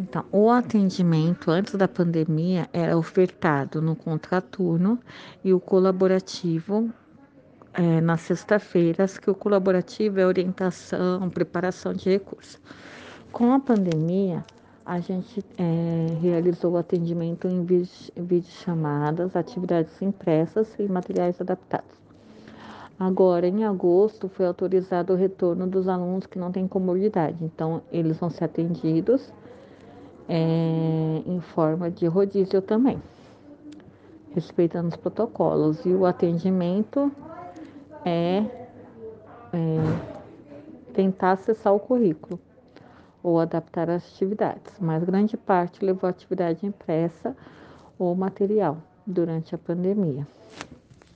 Então, o atendimento antes da pandemia era ofertado no contraturno e o colaborativo é, nas sexta-feiras, que o colaborativo é orientação, preparação de recursos. Com a pandemia, a gente é, realizou o atendimento em videochamadas, atividades impressas e materiais adaptados. Agora, em agosto, foi autorizado o retorno dos alunos que não têm comorbidade. Então, eles vão ser atendidos é, em forma de rodízio também, respeitando os protocolos. E o atendimento é, é tentar acessar o currículo ou adaptar as atividades, mas grande parte levou atividade impressa ou material durante a pandemia.